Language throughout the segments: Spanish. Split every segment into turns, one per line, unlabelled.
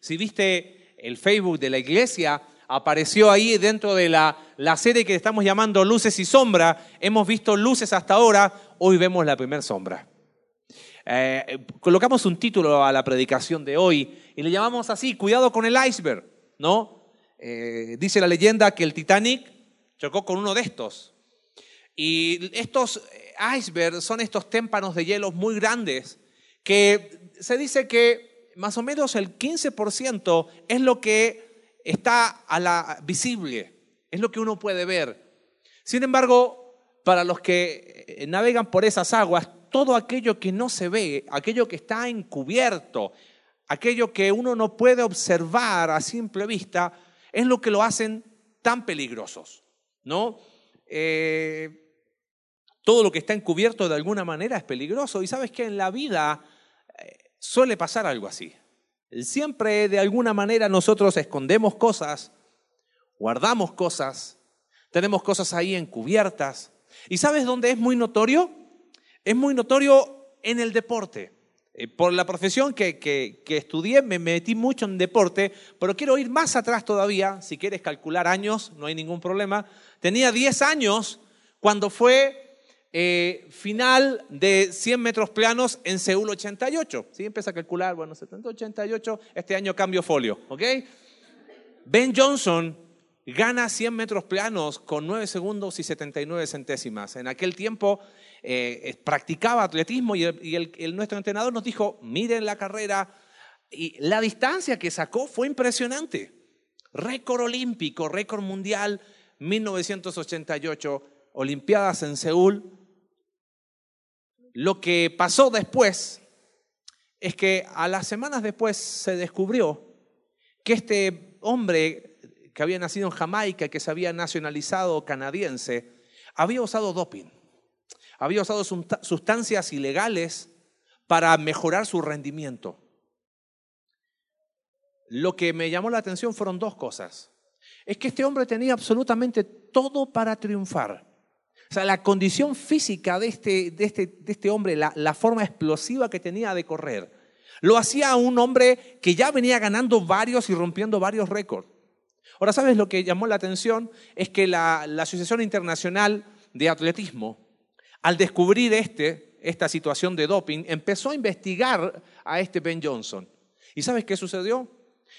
Si viste el Facebook de la iglesia, apareció ahí dentro de la, la serie que estamos llamando Luces y Sombra. Hemos visto luces hasta ahora, hoy vemos la primera sombra. Eh, colocamos un título a la predicación de hoy y le llamamos así, cuidado con el iceberg, ¿no? Eh, dice la leyenda que el Titanic chocó con uno de estos. Y estos eh, icebergs son estos témpanos de hielo muy grandes que se dice que más o menos el 15% es lo que está a la visible, es lo que uno puede ver. Sin embargo, para los que navegan por esas aguas, todo aquello que no se ve, aquello que está encubierto, aquello que uno no puede observar a simple vista, es lo que lo hacen tan peligrosos, ¿no? Eh, todo lo que está encubierto de alguna manera es peligroso y sabes que en la vida eh, suele pasar algo así. Siempre de alguna manera nosotros escondemos cosas, guardamos cosas, tenemos cosas ahí encubiertas. ¿Y sabes dónde es muy notorio? es muy notorio en el deporte. Eh, por la profesión que, que, estudié me metí mucho en deporte, pero quiero ir más atrás todavía, si quieres calcular años, no hay ningún problema. Tenía 10 años cuando fue eh, final de 100 metros planos en Seúl 88. ¿Sí? Empieza a calcular, bueno, 70, 88, este año cambio folio, ¿ok? Ben Johnson gana 100 metros planos con 9 segundos y 79 centésimas. En aquel tiempo eh, practicaba atletismo y, el, nuestro entrenador nos dijo, miren la carrera, y la distancia que sacó fue impresionante. Récord olímpico, récord mundial, 1988, Olimpiadas en Seúl. Lo que pasó después es que a las semanas después se descubrió que este hombre que había nacido en Jamaica, que se había nacionalizado canadiense, había usado doping había usado sustancias ilegales para mejorar su rendimiento. Lo que me llamó la atención fueron dos cosas. Es que este hombre tenía absolutamente todo para triunfar. O sea, la condición física de este, de este, de este hombre, la, forma explosiva que tenía de correr, lo hacía un hombre que ya venía ganando varios y rompiendo varios récords. Ahora, ¿sabes lo que llamó la atención? Es que la, la Asociación Internacional de Atletismo al descubrir este, esta situación de doping, empezó a investigar a este Ben Johnson. ¿Y sabes qué sucedió?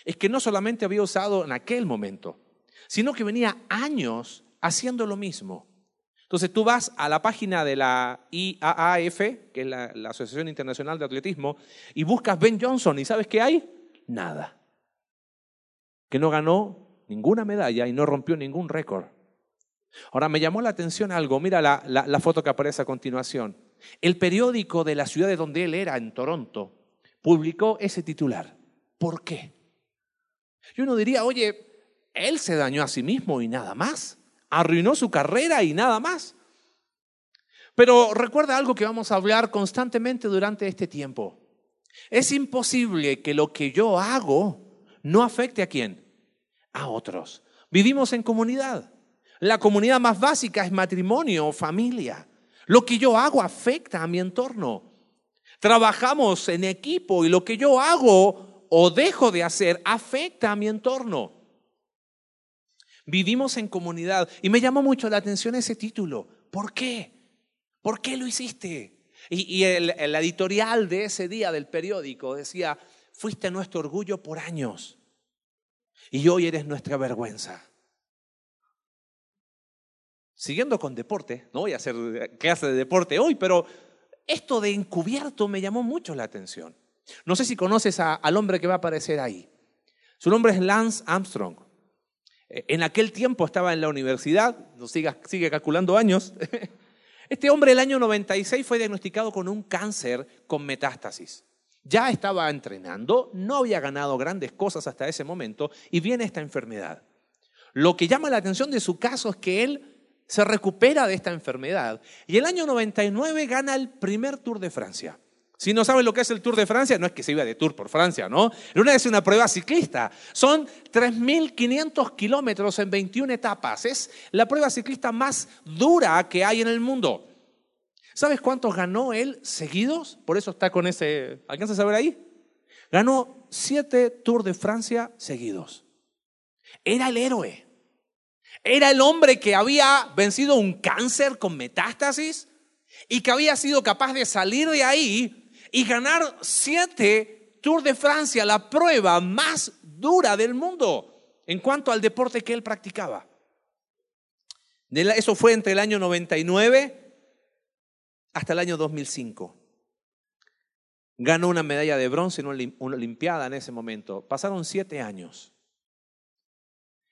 Es que no solamente había usado en aquel momento, sino que venía años haciendo lo mismo. Entonces tú vas a la página de la IAAF, que es la, la, Asociación Internacional de Atletismo, y buscas Ben Johnson y ¿sabes qué hay? Nada. Que no ganó ninguna medalla y no rompió ningún récord. Ahora, me llamó la atención algo, mira la, foto que aparece a continuación. El periódico de la ciudad de donde él era, en Toronto, publicó ese titular. ¿Por qué? Yo uno diría, oye, él se dañó a sí mismo y nada más. Arruinó su carrera y nada más. Pero recuerda algo que vamos a hablar constantemente durante este tiempo. Es imposible que lo que yo hago no afecte a quién? A otros. Vivimos en comunidad. La comunidad más básica es matrimonio o familia. Lo que yo hago afecta a mi entorno. Trabajamos en equipo y lo que yo hago o dejo de hacer afecta a mi entorno. Vivimos en comunidad y me llamó mucho la atención ese título. ¿Por qué? ¿Por qué lo hiciste? Y, el, editorial de ese día del periódico decía, fuiste nuestro orgullo por años y hoy eres nuestra vergüenza. Siguiendo con deporte, no voy a hacer clase de deporte hoy, pero esto de encubierto me llamó mucho la atención. No sé si conoces al hombre que va a aparecer ahí. Su nombre es Lance Armstrong. En aquel tiempo estaba en la universidad, no sigue, sigue calculando años. Este hombre el año 96 fue diagnosticado con un cáncer con metástasis. Ya estaba entrenando, no había ganado grandes cosas hasta ese momento y viene esta enfermedad. Lo que llama la atención de su caso es que él se recupera de esta enfermedad y el año 99 gana el primer Tour de Francia. Si no sabes lo que es el Tour de Francia, no es que se iba de Tour por Francia, ¿no? Una es una prueba ciclista. Son 3.500 kilómetros en 21 etapas. Es la prueba ciclista más dura que hay en el mundo. ¿Sabes cuántos ganó él seguidos? Por eso está con ese... ¿Alcanzas a ver ahí? Ganó siete Tours de Francia seguidos. Era el héroe. Era el hombre que había vencido un cáncer con metástasis y que había sido capaz de salir de ahí y ganar siete Tours de Francia, la prueba más dura del mundo en cuanto al deporte que él practicaba. Eso fue entre el año 99 hasta el año 2005. Ganó una medalla de bronce en una Olimpiada en ese momento. Pasaron siete años.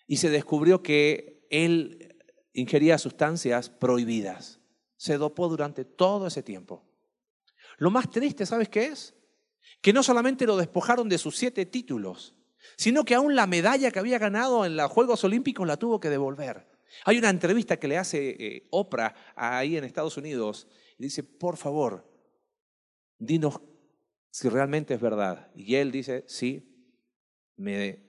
Y se descubrió que él ingería sustancias prohibidas. Se dopó durante todo ese tiempo. Lo más triste, ¿sabes qué es? Que no solamente lo despojaron de sus siete títulos, sino que aún la medalla que había ganado en los Juegos Olímpicos la tuvo que devolver. Hay una entrevista que le hace eh, Oprah ahí en Estados Unidos y dice, por favor, dinos si realmente es verdad. Y él dice, sí, me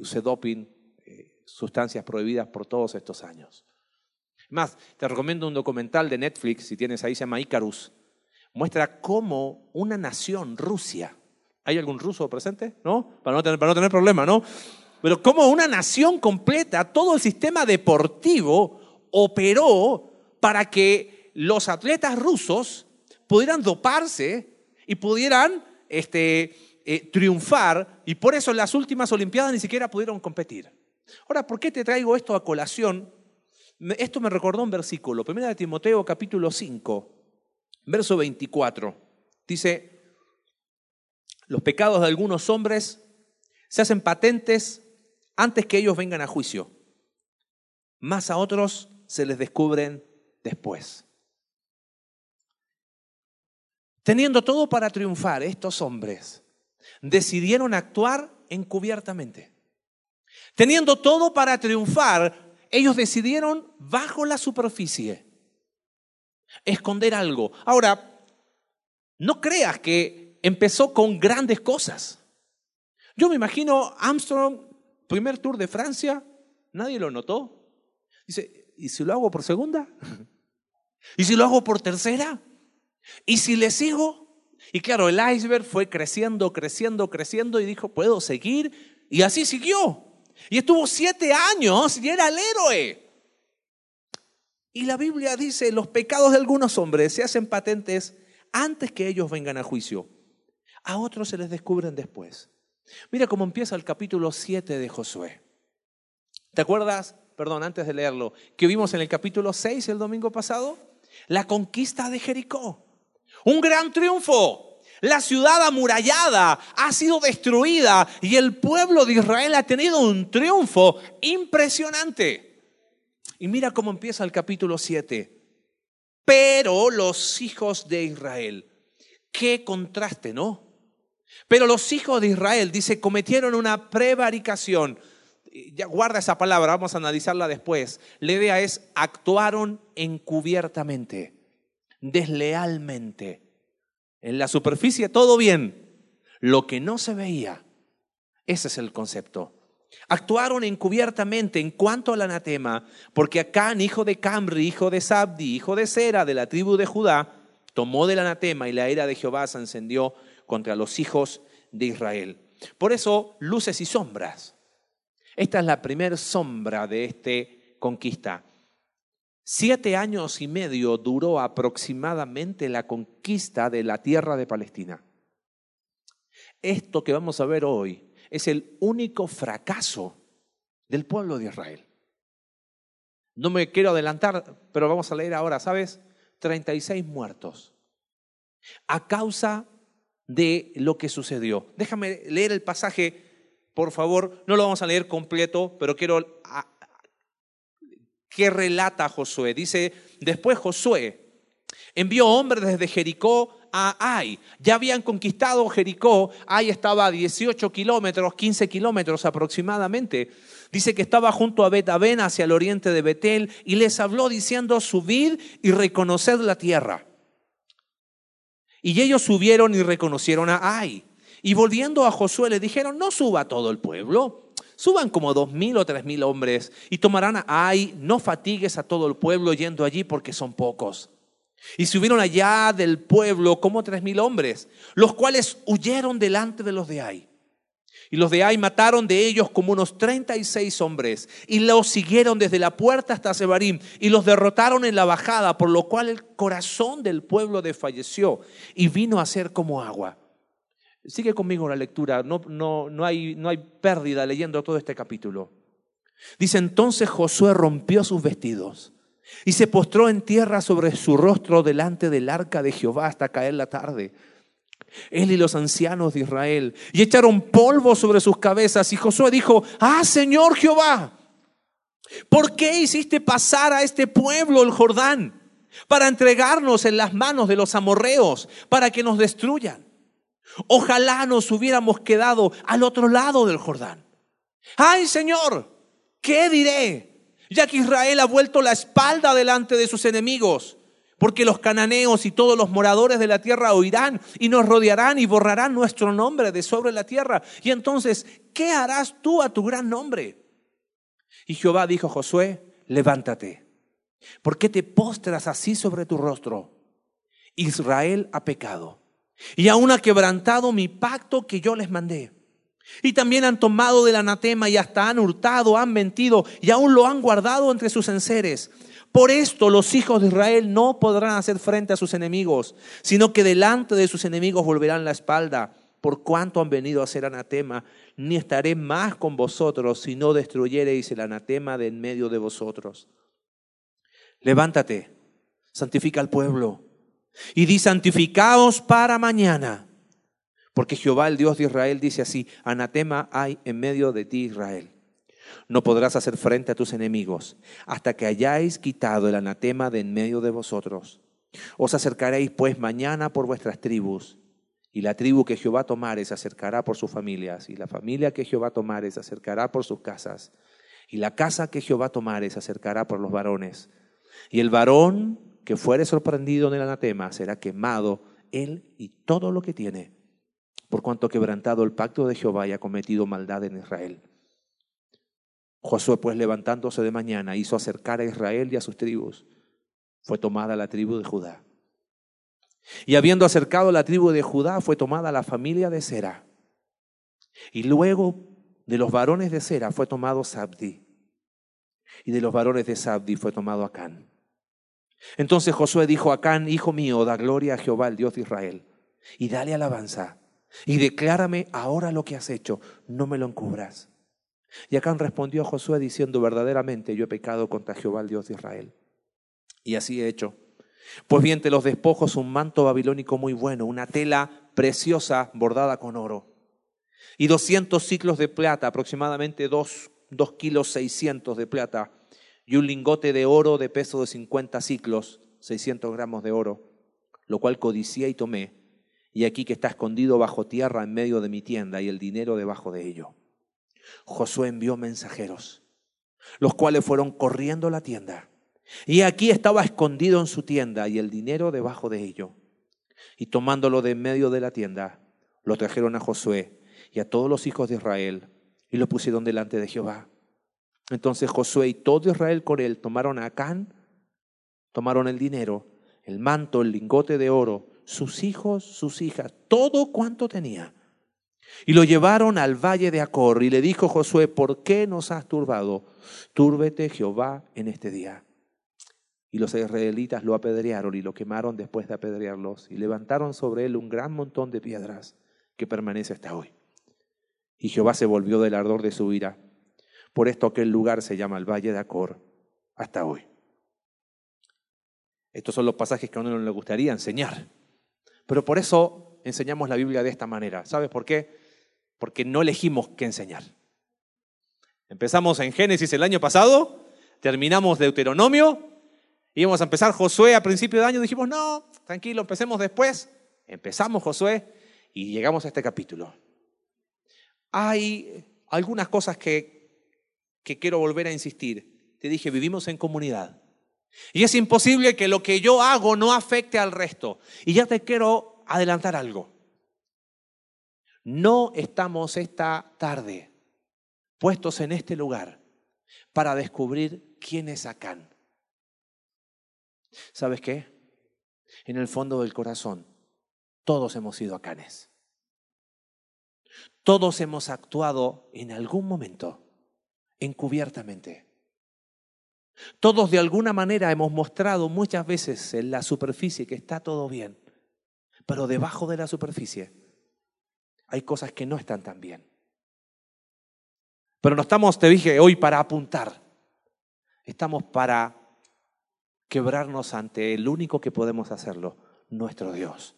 usé doping, eh, sustancias prohibidas por todos estos años. Más, te recomiendo un documental de Netflix, si tienes ahí, se llama Icarus. Muestra cómo una nación, Rusia, ¿hay algún ruso presente? ¿No? Para no tener, para no tener problema, ¿no? Pero cómo una nación completa, todo el sistema deportivo operó para que los atletas rusos pudieran doparse y pudieran este, eh, triunfar, y por eso en las últimas Olimpiadas ni siquiera pudieron competir. Ahora, ¿por qué te traigo esto a colación? Esto me recordó un versículo, 1 de Timoteo capítulo 5, verso 24. Dice, los pecados de algunos hombres se hacen patentes antes que ellos vengan a juicio, más a otros se les descubren después. Teniendo todo para triunfar, estos hombres decidieron actuar encubiertamente. Teniendo todo para triunfar, ellos decidieron bajo la superficie esconder algo. Ahora, no creas que empezó con grandes cosas. Yo me imagino Armstrong primer tour de Francia, nadie lo notó. Dice, ¿y si lo hago por segunda? ¿Y si lo hago por tercera? ¿Y si le sigo? Y claro, el iceberg fue creciendo, creciendo, creciendo y dijo, puedo seguir. Y así siguió. Y estuvo siete años y era el héroe. Y la Biblia dice, los pecados de algunos hombres se hacen patentes antes que ellos vengan a juicio. A otros se les descubren después. Mira cómo empieza el capítulo 7 de Josué. ¿Te acuerdas? Perdón, antes de leerlo, que vimos en el capítulo 6 el domingo pasado, la conquista de Jericó. Un gran triunfo. La ciudad amurallada ha sido destruida y el pueblo de Israel ha tenido un triunfo impresionante. Y mira cómo empieza el capítulo 7. Pero los hijos de Israel, qué contraste, ¿no? Pero los hijos de Israel, dice, cometieron una prevaricación. Ya guarda esa palabra, vamos a analizarla después. La idea es, actuaron encubiertamente, deslealmente. En la superficie todo bien. Lo que no se veía, ese es el concepto. Actuaron encubiertamente en cuanto al anatema, porque Acán, hijo de Camri, hijo de Sabdi, hijo de Sera, de la tribu de Judá, tomó del anatema y la ira de Jehová se encendió contra los hijos de Israel. Por eso, luces y sombras. Esta es la primera sombra de esta conquista. Siete años y medio duró aproximadamente la conquista de la tierra de Palestina. Esto que vamos a ver hoy es el único fracaso del pueblo de Israel. No me quiero adelantar, pero vamos a leer ahora, ¿sabes? 36 muertos a causa de lo que sucedió. Déjame leer el pasaje, por favor. No lo vamos a leer completo, pero quiero que relata Josué. Dice, después Josué envió hombres desde Jericó a Ai. Ya habían conquistado Jericó. Ai estaba a 18 kilómetros, 15 kilómetros aproximadamente. Dice que estaba junto a Betabén hacia el oriente de Betel y les habló diciendo, subid y reconoced la tierra. Y ellos subieron y reconocieron a Ai. Y volviendo a Josué le dijeron, no suba todo el pueblo, suban como dos mil o tres mil hombres y tomarán a Ai, no fatigues a todo el pueblo yendo allí porque son pocos. Y subieron allá del pueblo como tres mil hombres, los cuales huyeron delante de los de Ai. Y los de Ai mataron de ellos como unos 36 hombres y los siguieron desde la puerta hasta Sebarim y los derrotaron en la bajada, por lo cual el corazón del pueblo desfalleció y vino a ser como agua. Sigue conmigo la lectura, no, no, no, hay, no hay pérdida leyendo todo este capítulo. Dice entonces Josué rompió sus vestidos y se postró en tierra sobre su rostro delante del arca de Jehová hasta caer la tarde él y los ancianos de Israel, y echaron polvo sobre sus cabezas. Y Josué dijo, ah, Señor Jehová, ¿por qué hiciste pasar a este pueblo el Jordán? Para entregarnos en las manos de los amorreos, para que nos destruyan. Ojalá nos hubiéramos quedado al otro lado del Jordán. Ay, Señor, ¿qué diré? Ya que Israel ha vuelto la espalda delante de sus enemigos porque los cananeos y todos los moradores de la tierra oirán y nos rodearán y borrarán nuestro nombre de sobre la tierra. Y entonces, ¿qué harás tú a tu gran nombre? Y Jehová dijo a Josué, levántate. ¿Por qué te postras así sobre tu rostro? Israel ha pecado y aún ha quebrantado mi pacto que yo les mandé. Y también han tomado del anatema y hasta han hurtado, han mentido y aún lo han guardado entre sus enseres. Por esto los hijos de Israel no podrán hacer frente a sus enemigos, sino que delante de sus enemigos volverán la espalda, por cuanto han venido a ser anatema, ni estaré más con vosotros si no destruyereis el anatema de en medio de vosotros. Levántate, santifica al pueblo, y di santificaos para mañana, porque Jehová el Dios de Israel dice así, anatema hay en medio de ti Israel. No podrás hacer frente a tus enemigos hasta que hayáis quitado el anatema de en medio de vosotros. Os acercaréis pues mañana por vuestras tribus, y la tribu que Jehová tomare se acercará por sus familias, y la familia que Jehová tomare se acercará por sus casas, y la casa que Jehová tomare se acercará por los varones. Y el varón que fuere sorprendido en el anatema será quemado, él y todo lo que tiene, por cuanto quebrantado el pacto de Jehová y ha cometido maldad en Israel. Josué pues levantándose de mañana hizo acercar a Israel y a sus tribus. Fue tomada la tribu de Judá. Y habiendo acercado la tribu de Judá, fue tomada la familia de Sera. Y luego de los varones de Sera fue tomado Sabdi. Y de los varones de Sabdi fue tomado Acán. Entonces Josué dijo a Acán, hijo mío, da gloria a Jehová, el Dios de Israel, y dale alabanza, y declárame ahora lo que has hecho, no me lo encubras. Y Acán respondió a Josué diciendo, verdaderamente yo he pecado contra Jehová, el Dios de Israel. Y así he hecho. Pues bien, te los despojos un manto babilónico muy bueno, una tela preciosa bordada con oro, y doscientos ciclos de plata, aproximadamente dos, dos kilos seiscientos de plata, y un lingote de oro de peso de cincuenta ciclos, seiscientos gramos de oro, lo cual codicié y tomé, y aquí que está escondido bajo tierra en medio de mi tienda, y el dinero debajo de ello. Josué envió mensajeros, los cuales fueron corriendo la tienda. Y aquí estaba escondido en su tienda y el dinero debajo de ello. Y tomándolo de en medio de la tienda, lo trajeron a Josué y a todos los hijos de Israel y lo pusieron delante de Jehová. Entonces Josué y todo Israel con él tomaron a Acán, tomaron el dinero, el manto, el lingote de oro, sus hijos, sus hijas, todo cuanto tenía y lo llevaron al valle de Acor y le dijo Josué, ¿por qué nos has turbado? Túrbete Jehová en este día. Y los israelitas lo apedrearon y lo quemaron después de apedrearlos y levantaron sobre él un gran montón de piedras que permanece hasta hoy. Y Jehová se volvió del ardor de su ira. Por esto aquel lugar se llama el Valle de Acor hasta hoy. Estos son los pasajes que a uno no le gustaría enseñar. Pero por eso enseñamos la Biblia de esta manera. ¿Sabes por qué? porque no elegimos qué enseñar. Empezamos en Génesis el año pasado, terminamos Deuteronomio, íbamos a empezar Josué a principio de año, dijimos, no, tranquilo, empecemos después. Empezamos Josué y llegamos a este capítulo. Hay algunas cosas que, que quiero volver a insistir. Te dije, vivimos en comunidad. Y es imposible que lo que yo hago no afecte al resto. Y ya te quiero adelantar algo. No estamos esta tarde puestos en este lugar para descubrir quién es Acán. ¿Sabes qué? En el fondo del corazón, todos hemos sido Acanes. Todos hemos actuado en algún momento encubiertamente. Todos de alguna manera hemos mostrado muchas veces en la superficie que está todo bien, pero debajo de la superficie hay cosas que no están tan bien. Pero no estamos, te dije hoy, para apuntar. Estamos para quebrarnos ante el único que podemos hacerlo, nuestro Dios.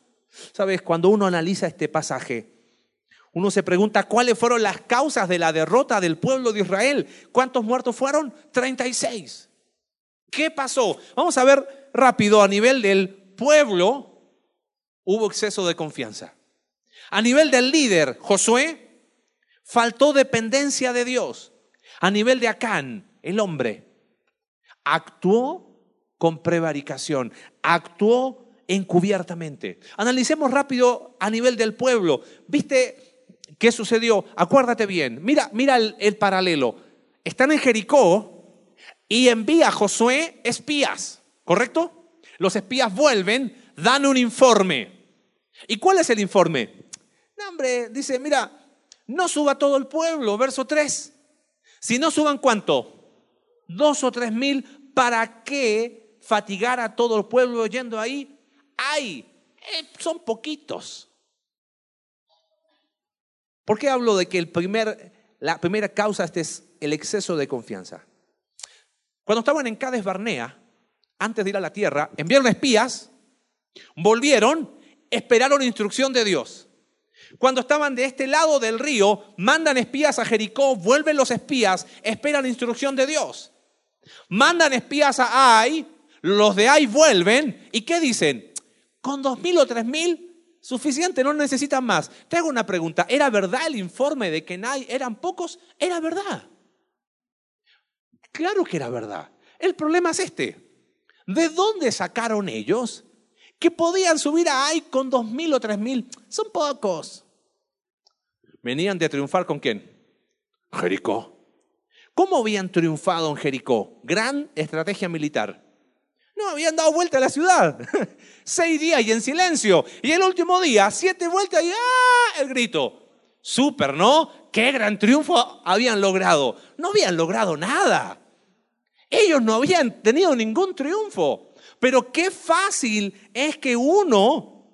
Sabes, cuando uno analiza este pasaje, uno se pregunta cuáles fueron las causas de la derrota del pueblo de Israel. ¿Cuántos muertos fueron? 36. ¿Qué pasó? Vamos a ver rápido a nivel del pueblo, hubo exceso de confianza. A nivel del líder, Josué, faltó dependencia de Dios. A nivel de Acán, el hombre, actuó con prevaricación, actuó encubiertamente. Analicemos rápido a nivel del pueblo. ¿Viste qué sucedió? Acuérdate bien. Mira, mira el, el paralelo. Están en Jericó y envía a Josué espías, ¿correcto? Los espías vuelven, dan un informe. ¿Y cuál es el informe? No, hombre, dice, mira, no suba todo el pueblo, verso 3. Si no suban cuánto? Dos o tres mil, ¿para qué fatigar a todo el pueblo yendo ahí? Hay, eh, son poquitos. ¿Por qué hablo de que el primer, la primera causa es el exceso de confianza? Cuando estaban en Cades Barnea, antes de ir a la tierra, enviaron espías, volvieron, esperaron instrucción de Dios. Cuando estaban de este lado del río, mandan espías a Jericó, vuelven los espías, esperan instrucción de Dios. Mandan espías a Ai, los de ahí vuelven y ¿qué dicen? Con dos mil o tres mil, suficiente, no necesitan más. Te hago una pregunta, ¿era verdad el informe de que Nai eran pocos? Era verdad. Claro que era verdad. El problema es este. ¿De dónde sacaron ellos que podían subir a Ai con dos mil o tres mil? Son pocos. Venían de triunfar con quién? Jericó. ¿Cómo habían triunfado en Jericó? Gran estrategia militar. No, habían dado vuelta a la ciudad. Seis días y en silencio. Y el último día, siete vueltas y ¡ah! El grito. Súper, ¿no? Qué gran triunfo habían logrado. No habían logrado nada. Ellos no habían tenido ningún triunfo. Pero qué fácil es que uno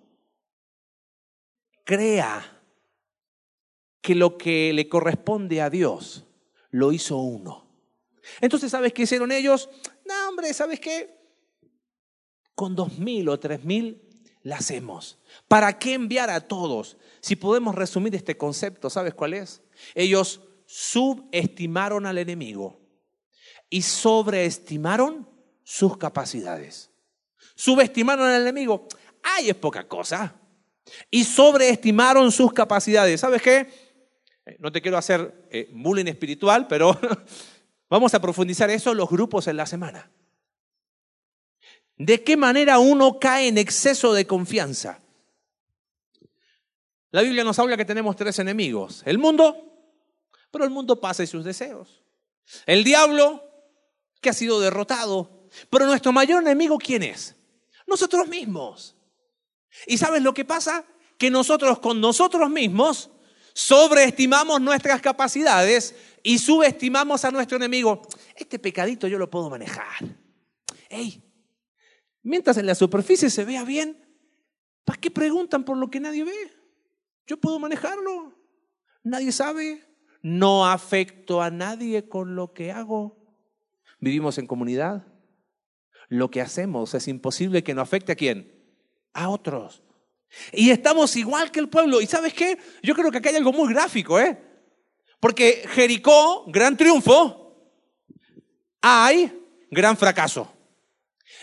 crea que lo que le corresponde a Dios lo hizo uno. Entonces, ¿sabes qué hicieron ellos? No, hombre, ¿sabes qué? Con dos mil o tres mil la hacemos. ¿Para qué enviar a todos? Si podemos resumir este concepto, ¿sabes cuál es? Ellos subestimaron al enemigo y sobreestimaron sus capacidades. Subestimaron al enemigo. Ay, es poca cosa. Y sobreestimaron sus capacidades. ¿Sabes qué? Eh, no te quiero hacer eh, bullying espiritual, pero vamos a profundizar eso los grupos en la semana. ¿De qué manera uno cae en exceso de confianza? La Biblia nos habla que tenemos tres enemigos. El mundo, pero el mundo pasa y sus deseos. El diablo, que ha sido derrotado. Pero nuestro mayor enemigo, ¿quién es? Nosotros mismos. ¿Y sabes lo que pasa? Que nosotros con nosotros mismos sobreestimamos nuestras capacidades y subestimamos a nuestro enemigo. Este pecadito yo lo puedo manejar. Ey, Mientras en la superficie se vea bien, ¿para qué preguntan por lo que nadie ve? Yo puedo manejarlo. Nadie sabe. No afecto a nadie con lo que hago. Vivimos en comunidad. Lo que hacemos es imposible que no afecte a quién? A otros. Y estamos igual que el pueblo. ¿Y sabes qué? Yo creo que acá hay algo muy gráfico, ¿eh? Porque Jericó, gran triunfo, hay gran fracaso.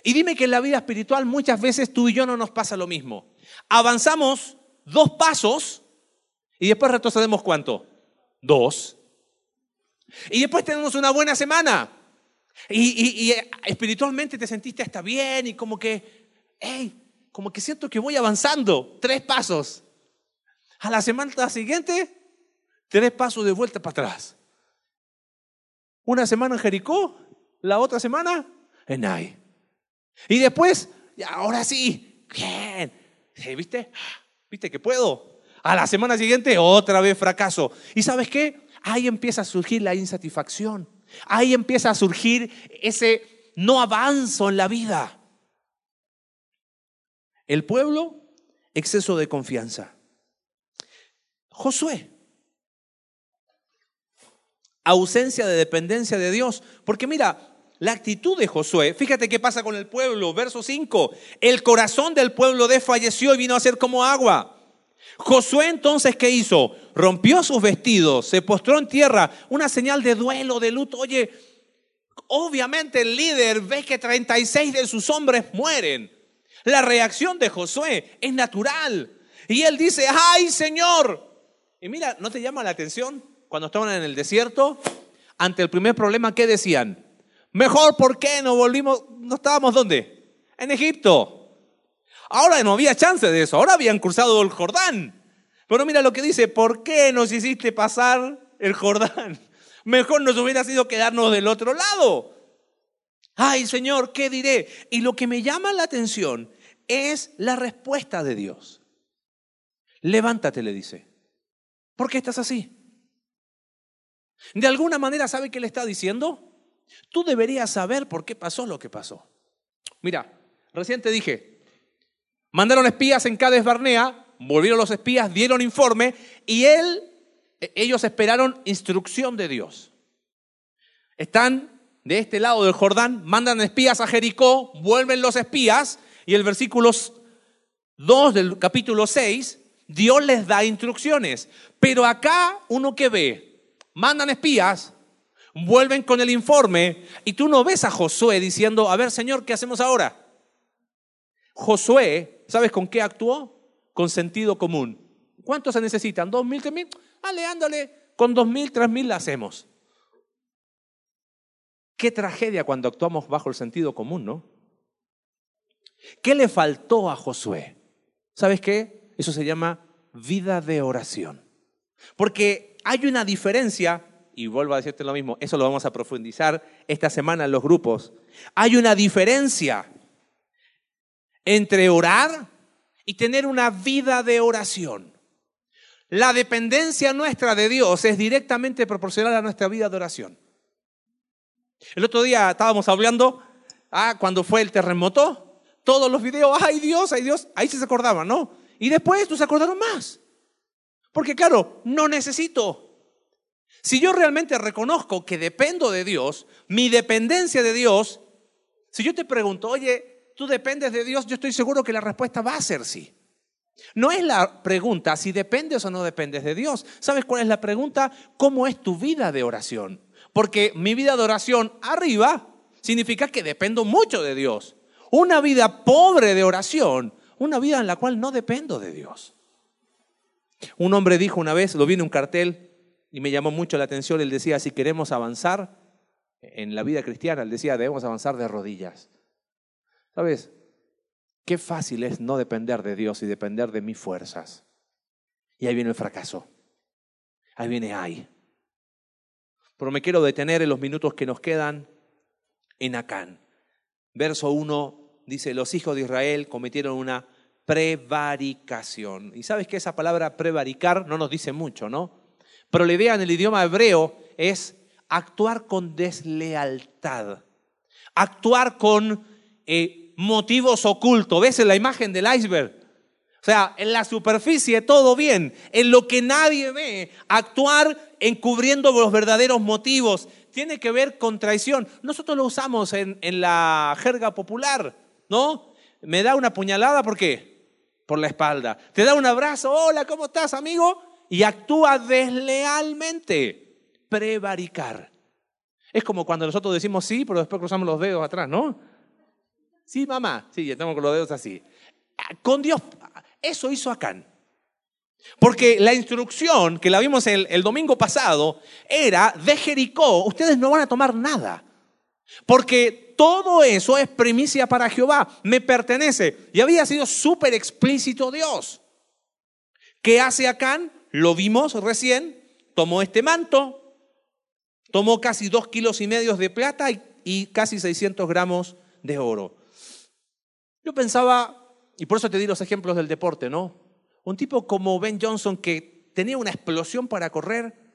Y dime que en la vida espiritual muchas veces tú y yo no nos pasa lo mismo. Avanzamos dos pasos y después retrocedemos cuánto? Dos. Y después tenemos una buena semana. Y, espiritualmente te sentiste hasta bien y como que, hey, como que siento que voy avanzando. Tres pasos. A la semana siguiente, tres pasos de vuelta para atrás. Una semana en Jericó, la otra semana en Ai. Y después, ahora sí, bien. ¿Viste? ¿Viste que puedo? A la semana siguiente, otra vez fracaso. ¿Y sabes qué? Ahí empieza a surgir la insatisfacción. Ahí empieza a surgir ese no avanzo en la vida. El pueblo, exceso de confianza. Josué, ausencia de dependencia de Dios. Porque mira, la actitud de Josué, fíjate qué pasa con el pueblo, verso 5, el corazón del pueblo desfalleció y vino a ser como agua. Josué entonces, ¿qué hizo? Rompió sus vestidos, se postró en tierra, una señal de duelo, de luto. Oye, obviamente el líder ve que 36 de sus hombres mueren. La reacción de Josué es natural. Y él dice, ay Señor. Y mira, ¿no te llama la atención cuando estaban en el desierto? Ante el primer problema, ¿qué decían? Mejor, ¿por qué no volvimos? ¿No estábamos dónde? En Egipto. Ahora no había chance de eso, ahora habían cruzado el Jordán. Pero mira lo que dice, ¿por qué nos hiciste pasar el Jordán? Mejor nos hubiera sido quedarnos del otro lado. Ay, Señor, ¿qué diré? Y lo que me llama la atención es la respuesta de Dios. Levántate, le dice. ¿Por qué estás así? De alguna manera, ¿sabe qué le está diciendo? Tú deberías saber por qué pasó lo que pasó. Mira, recién te dije, mandaron espías en Cades Barnea, volvieron los espías, dieron informe y él, e, ellos esperaron instrucción de Dios. Están de este lado del Jordán, mandan espías a Jericó, vuelven los espías y el versículo 2 del capítulo 6, Dios les da instrucciones. Pero acá uno que ve, mandan espías, vuelven con el informe y tú no ves a Josué diciendo, a ver Señor, ¿qué hacemos ahora? Josué, ¿sabes con qué actuó? Con sentido común. ¿Cuántos se necesitan? ¿Dos mil, tres mil? Ale, ándale, con dos mil, tres mil la hacemos. Qué tragedia cuando actuamos bajo el sentido común, ¿no? ¿Qué le faltó a Josué? ¿Sabes qué? Eso se llama vida de oración. Porque hay una diferencia y vuelvo a decirte lo mismo, eso lo vamos a profundizar esta semana en los grupos. Hay una diferencia entre orar y tener una vida de oración. La dependencia nuestra de Dios es directamente proporcional a nuestra vida de oración. El otro día estábamos hablando, ah, cuando fue el terremoto, todos los videos, ay Dios, ay Dios, ahí se acordaban, ¿no? Y después no se acordaron más. Porque claro, no necesito si yo realmente reconozco que dependo de Dios, mi dependencia de Dios, si yo te pregunto, oye, ¿tú dependes de Dios? Yo estoy seguro que la respuesta va a ser sí. No es la pregunta si dependes o no dependes de Dios. ¿Sabes cuál es la pregunta? ¿Cómo es tu vida de oración? Porque mi vida de oración arriba significa que dependo mucho de Dios. Una vida pobre de oración, una vida en la cual no dependo de Dios. Un hombre dijo una vez, lo vi en un cartel, y me llamó mucho la atención, él decía, si queremos avanzar en la vida cristiana, él decía, debemos avanzar de rodillas. ¿Sabes? Qué fácil es no depender de Dios y depender de mis fuerzas. Y ahí viene el fracaso. Ahí viene ay. Pero me quiero detener en los minutos que nos quedan en Acán. Verso 1 dice, los hijos de Israel cometieron una prevaricación. Y sabes que esa palabra prevaricar no nos dice mucho, ¿no? Pero la idea en el idioma hebreo es actuar con deslealtad, actuar con eh, motivos ocultos. ¿Ves en la imagen del iceberg? O sea, en la superficie todo bien, en lo que nadie ve, actuar encubriendo los verdaderos motivos. Tiene que ver con traición. Nosotros lo usamos en, en la jerga popular, ¿no? Me da una puñalada, ¿por qué? Por la espalda. Te da un abrazo, hola, ¿cómo estás, amigo? y actúa deslealmente, prevaricar. Es como cuando nosotros decimos sí, pero después cruzamos los dedos atrás, ¿no? Sí, mamá, sí, estamos con los dedos así. Con Dios, eso hizo Acán. Porque la instrucción que la vimos el, el, domingo pasado era de Jericó, ustedes no van a tomar nada. Porque todo eso es primicia para Jehová, me pertenece. Y había sido súper explícito Dios. ¿Qué hace Acán? Lo vimos recién, tomó este manto, tomó casi dos kilos y medio de plata y, casi 600 gramos de oro. Yo pensaba, y por eso te di los ejemplos del deporte, ¿no? Un tipo como Ben Johnson que tenía una explosión para correr.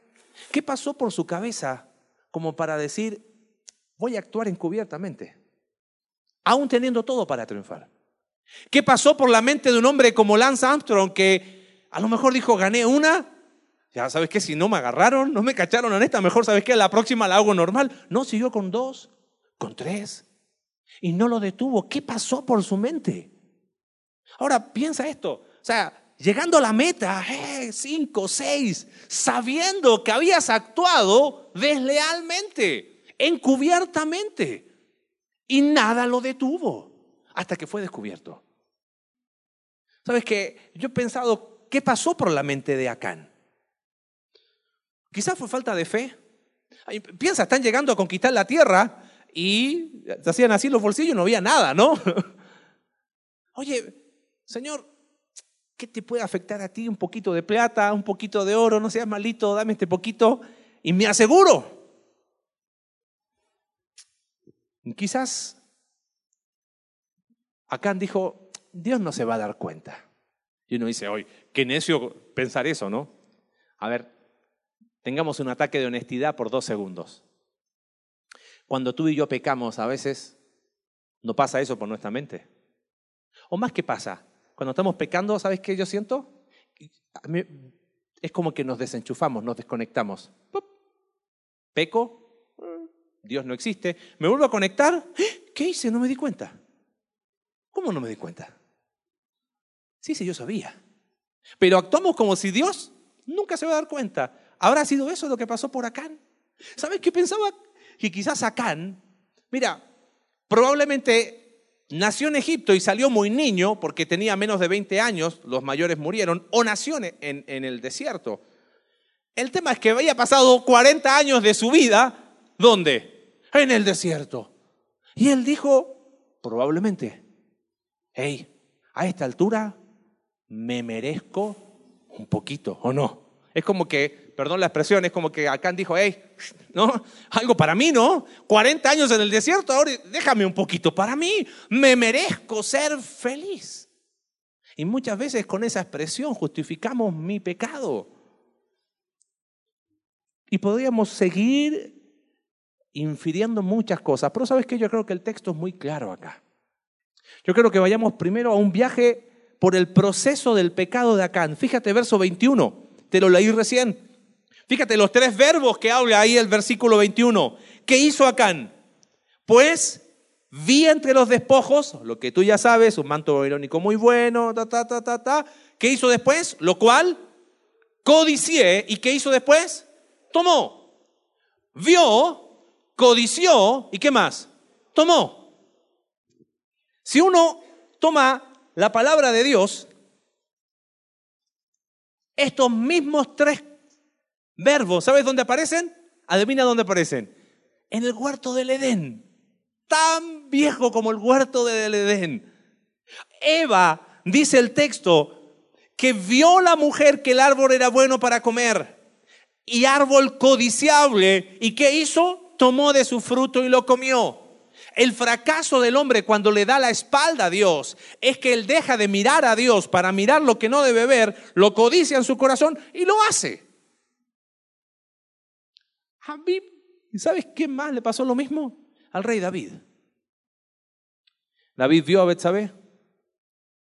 ¿Qué pasó por su cabeza como para decir, voy a actuar encubiertamente? Aún teniendo todo para triunfar. ¿Qué pasó por la mente de un hombre como Lance Armstrong que a lo mejor dijo, gané una? Ya sabes que si no me agarraron, no me cacharon en esta, mejor sabes que la próxima la hago normal. No, siguió con dos, con tres. Y no lo detuvo. ¿Qué pasó por su mente? Ahora piensa esto. O sea, llegando a la meta, eh, cinco, seis, sabiendo que habías actuado deslealmente, encubiertamente. Y nada lo detuvo hasta que fue descubierto. ¿Sabes qué? Yo he pensado, ¿qué pasó por la mente de Acán? Quizás fue falta de fe. Piensa, están llegando a conquistar la tierra y se hacían así los bolsillos y no había nada, ¿no? Oye, Señor, ¿qué te puede afectar a ti? Un poquito de plata, un poquito de oro, no seas malito, dame este poquito y me aseguro. Quizás Acán dijo, Dios no se va a dar cuenta. Y uno dice, hoy, qué necio pensar eso, ¿no? A ver, tengamos un ataque de honestidad por dos segundos. Cuando tú y yo pecamos, a veces no pasa eso por nuestra mente. O más que pasa, cuando estamos pecando, ¿sabes qué yo siento? Es como que nos desenchufamos, nos desconectamos. Peco, Dios no existe. Me vuelvo a conectar. ¿Eh? ¿Qué hice? No me di cuenta. ¿Cómo no me di cuenta? Sí, sí, yo sabía. Pero actuamos como si Dios nunca se va a dar cuenta. ¿Habrá sido eso lo que pasó por Acán? ¿Sabes qué pensaba? Que quizás Acán, mira, probablemente nació en Egipto y salió muy niño porque tenía menos de 20 años, los mayores murieron, o nació en, en el desierto. El tema es que había pasado 40 años de su vida, ¿dónde? En el desierto. Y él dijo, probablemente, hey, a esta altura me merezco un poquito, ¿o no? Es como que, perdón la expresión, es como que Acán dijo, hey, ¿no? Algo para mí, ¿no? 40 años en el desierto, ahora déjame un poquito para mí, me merezco ser feliz. Y muchas veces con esa expresión justificamos mi pecado. Y podríamos seguir infiriendo muchas cosas, pero sabes que yo creo que el texto es muy claro acá. Yo creo que vayamos primero a un viaje por el proceso del pecado de Acán. Fíjate, verso 21, te lo leí recién. Fíjate los tres verbos que habla ahí el versículo 21. ¿Qué hizo Acán? Pues vi entre los despojos, lo que tú ya sabes, un manto irónico muy bueno, ta, ta, ta, ta, ta. ¿Qué hizo después? Lo cual codicié. ¿Y qué hizo después? Tomó. Vio, codició, ¿y qué más? Tomó. Si uno toma la palabra de Dios, estos mismos tres verbos, ¿sabes dónde aparecen? Adivina dónde aparecen. En el huerto del Edén. Tan viejo como el huerto del Edén. Eva, dice el texto, que vio la mujer que el árbol era bueno para comer y árbol codiciable. ¿Y qué hizo? Tomó de su fruto y lo comió. El fracaso del hombre cuando le da la espalda a Dios es que él deja de mirar a Dios para mirar lo que no debe ver, lo codicia en su corazón y lo hace. ¿Y sabes qué más le pasó lo mismo? Al rey David. David vio a Betsabé,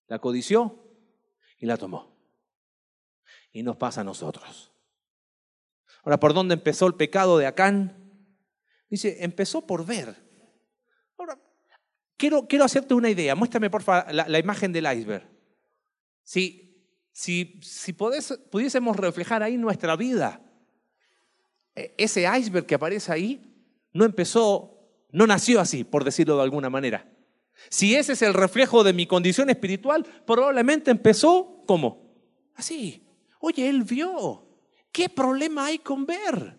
la codició y la tomó. Y nos pasa a nosotros. Ahora, ¿por dónde empezó el pecado de Acán? Dice, empezó por ver. Ahora, quiero, quiero hacerte una idea. Muéstrame, por favor, la, imagen del iceberg. Si, si, si pudiésemos reflejar ahí nuestra vida, ese iceberg que aparece ahí no empezó, no nació así, por decirlo de alguna manera. Si ese es el reflejo de mi condición espiritual, probablemente empezó como así. Oye, él vio. ¿Qué problema hay con ver?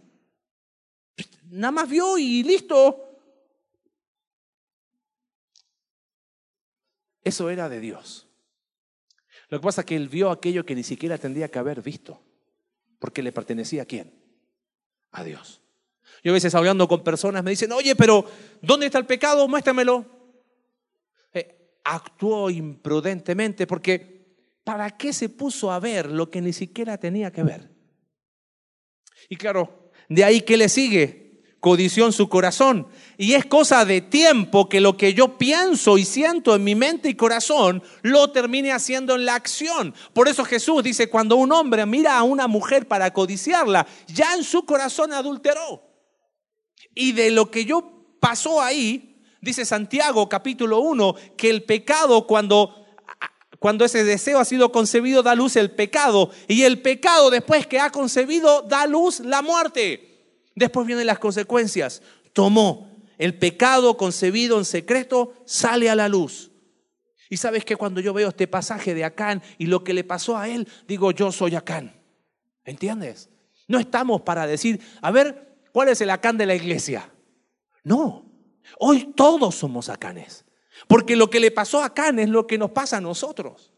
Nada más vio y listo. Eso era de Dios. Lo que pasa es que él vio aquello que ni siquiera tendría que haber visto, porque le pertenecía a quién? A Dios. Yo a veces hablando con personas me dicen, oye, pero ¿dónde está el pecado? Muéstramelo. Eh, actuó imprudentemente porque ¿para qué se puso a ver lo que ni siquiera tenía que ver? Y claro, de ahí que le sigue, codició en su corazón. Y es cosa de tiempo que lo que yo pienso y siento en mi mente y corazón lo termine haciendo en la acción. Por eso Jesús dice, cuando un hombre mira a una mujer para codiciarla, ya en su corazón adulteró. Y de lo que yo pasó ahí, dice Santiago capítulo 1, que el pecado cuando cuando ese deseo ha sido concebido da luz el pecado y el pecado después que ha concebido da luz la muerte. Después vienen las consecuencias. Tomó el pecado concebido en secreto, sale a la luz. Y sabes que cuando yo veo este pasaje de Acán y lo que le pasó a él, digo, yo soy Acán. ¿Entiendes? No estamos para decir, a ver, ¿cuál es el Acán de la iglesia? No, hoy todos somos Acanes. Porque lo que le pasó a Acán es lo que nos pasa a nosotros.